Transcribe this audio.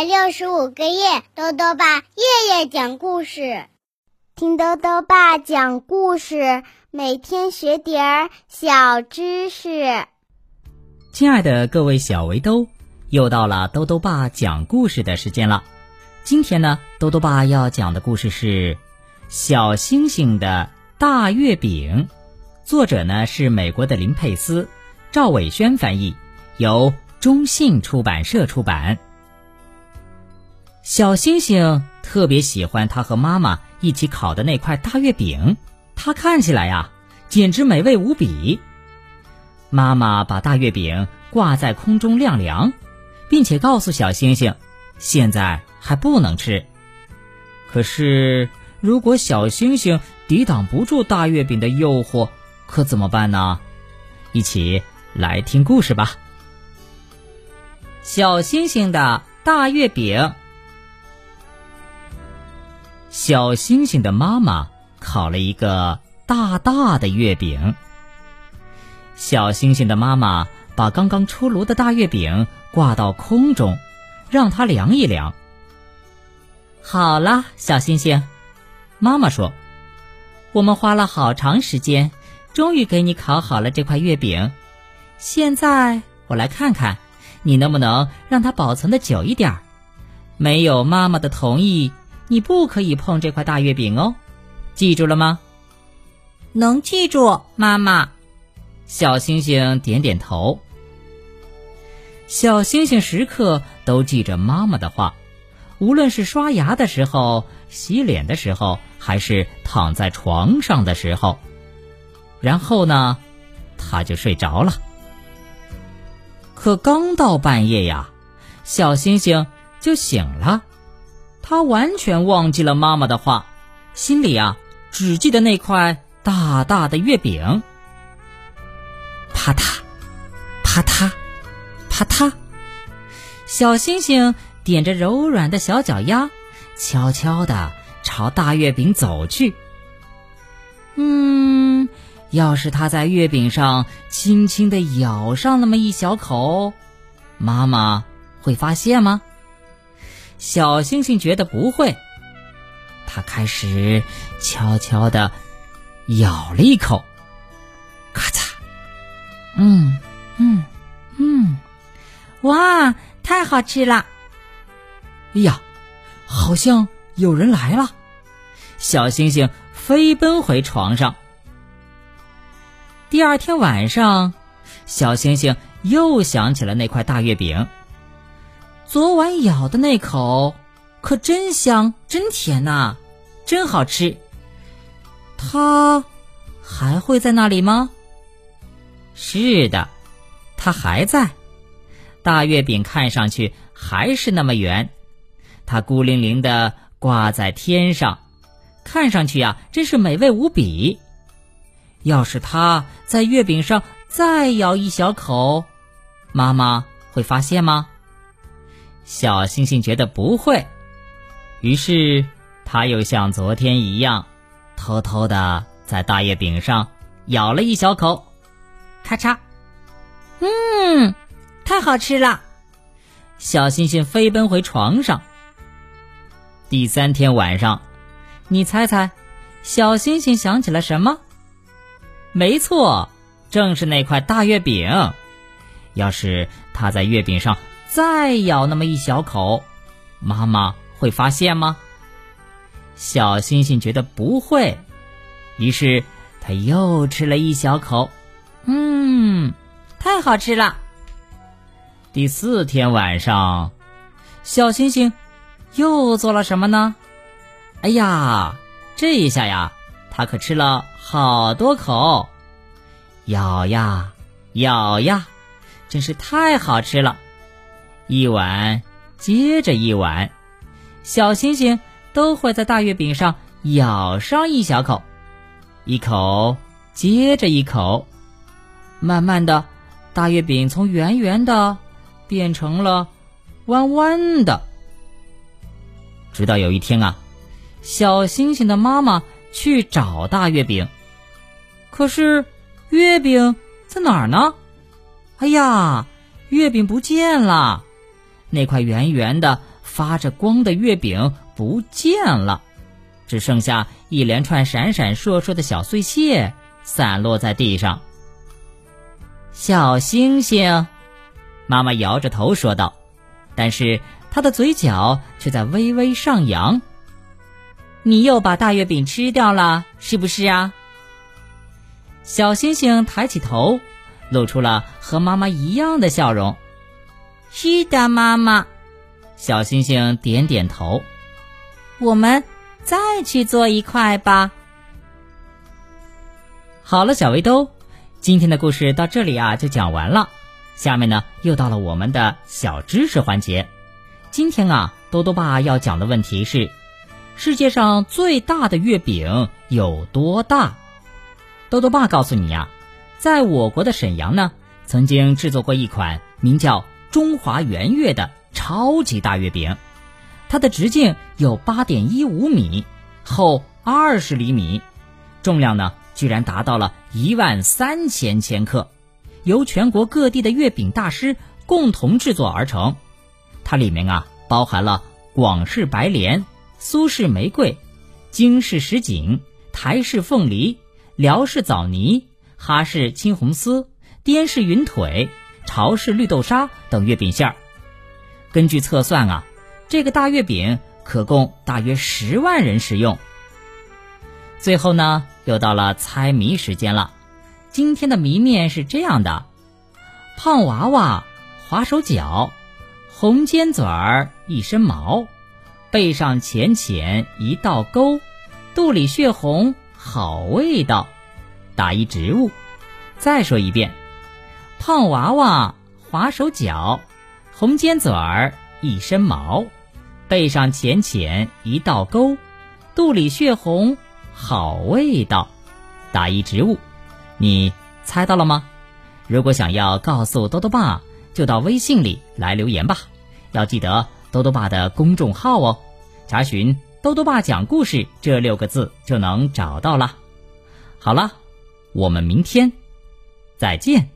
百六十五个夜，豆豆爸夜夜讲故事，听豆豆爸讲故事，每天学点儿小知识。亲爱的各位小围兜，又到了豆豆爸讲故事的时间了。今天呢，豆豆爸要讲的故事是《小星星的大月饼》，作者呢是美国的林佩斯，赵伟轩翻译，由中信出版社出版。小星星特别喜欢他和妈妈一起烤的那块大月饼，它看起来呀，简直美味无比。妈妈把大月饼挂在空中晾凉，并且告诉小星星，现在还不能吃。可是，如果小星星抵挡不住大月饼的诱惑，可怎么办呢？一起来听故事吧。小星星的大月饼。小星星的妈妈烤了一个大大的月饼。小星星的妈妈把刚刚出炉的大月饼挂到空中，让它凉一凉。好了，小星星，妈妈说：“我们花了好长时间，终于给你烤好了这块月饼。现在我来看看，你能不能让它保存的久一点。没有妈妈的同意。”你不可以碰这块大月饼哦，记住了吗？能记住，妈妈。小星星点点头。小星星时刻都记着妈妈的话，无论是刷牙的时候、洗脸的时候，还是躺在床上的时候。然后呢，他就睡着了。可刚到半夜呀，小星星就醒了。他完全忘记了妈妈的话，心里啊只记得那块大大的月饼。啪嗒，啪嗒，啪嗒，小星星踮着柔软的小脚丫，悄悄地朝大月饼走去。嗯，要是他在月饼上轻轻地咬上那么一小口，妈妈会发现吗？小星星觉得不会，他开始悄悄的咬了一口，咔嚓，嗯嗯嗯，哇，太好吃了！哎呀，好像有人来了！小星星飞奔回床上。第二天晚上，小星星又想起了那块大月饼。昨晚咬的那口，可真香，真甜呐，真好吃。它还会在那里吗？是的，它还在。大月饼看上去还是那么圆，它孤零零的挂在天上，看上去呀，真是美味无比。要是它在月饼上再咬一小口，妈妈会发现吗？小星星觉得不会，于是他又像昨天一样，偷偷的在大月饼上咬了一小口，咔嚓，嗯，太好吃了。小星星飞奔回床上。第三天晚上，你猜猜，小星星想起了什么？没错，正是那块大月饼。要是他在月饼上。再咬那么一小口，妈妈会发现吗？小星星觉得不会，于是他又吃了一小口，嗯，太好吃了。第四天晚上，小星星又做了什么呢？哎呀，这一下呀，他可吃了好多口，咬呀咬呀，真是太好吃了。一碗接着一碗，小星星都会在大月饼上咬上一小口，一口接着一口，慢慢的，大月饼从圆圆的变成了弯弯的。直到有一天啊，小星星的妈妈去找大月饼，可是月饼在哪儿呢？哎呀，月饼不见了！那块圆圆的、发着光的月饼不见了，只剩下一连串闪闪烁烁的小碎屑散落在地上。小星星，妈妈摇着头说道，但是她的嘴角却在微微上扬。你又把大月饼吃掉了，是不是啊？小星星抬起头，露出了和妈妈一样的笑容。是的，妈妈。小星星点点头。我们再去做一块吧。好了，小围兜，今天的故事到这里啊就讲完了。下面呢又到了我们的小知识环节。今天啊，多多爸要讲的问题是：世界上最大的月饼有多大？多多爸告诉你呀，在我国的沈阳呢，曾经制作过一款名叫“中华圆月”的。超级大月饼，它的直径有八点一五米，厚二十厘米，重量呢居然达到了一万三千千克，由全国各地的月饼大师共同制作而成。它里面啊包含了广式白莲、苏式玫瑰、京式什锦、台式凤梨、辽式枣泥、哈式青红丝、滇式云腿、潮式绿豆沙等月饼馅儿。根据测算啊，这个大月饼可供大约十万人食用。最后呢，又到了猜谜时间了。今天的谜面是这样的：胖娃娃滑手脚，红尖嘴儿一身毛，背上浅浅一道沟，肚里血红好味道。打一植物。再说一遍：胖娃娃滑手脚。红尖嘴儿一身毛，背上浅浅一道沟，肚里血红好味道。打一植物，你猜到了吗？如果想要告诉多多爸，就到微信里来留言吧。要记得多多爸的公众号哦，查询“多多爸讲故事”这六个字就能找到了。好了，我们明天再见。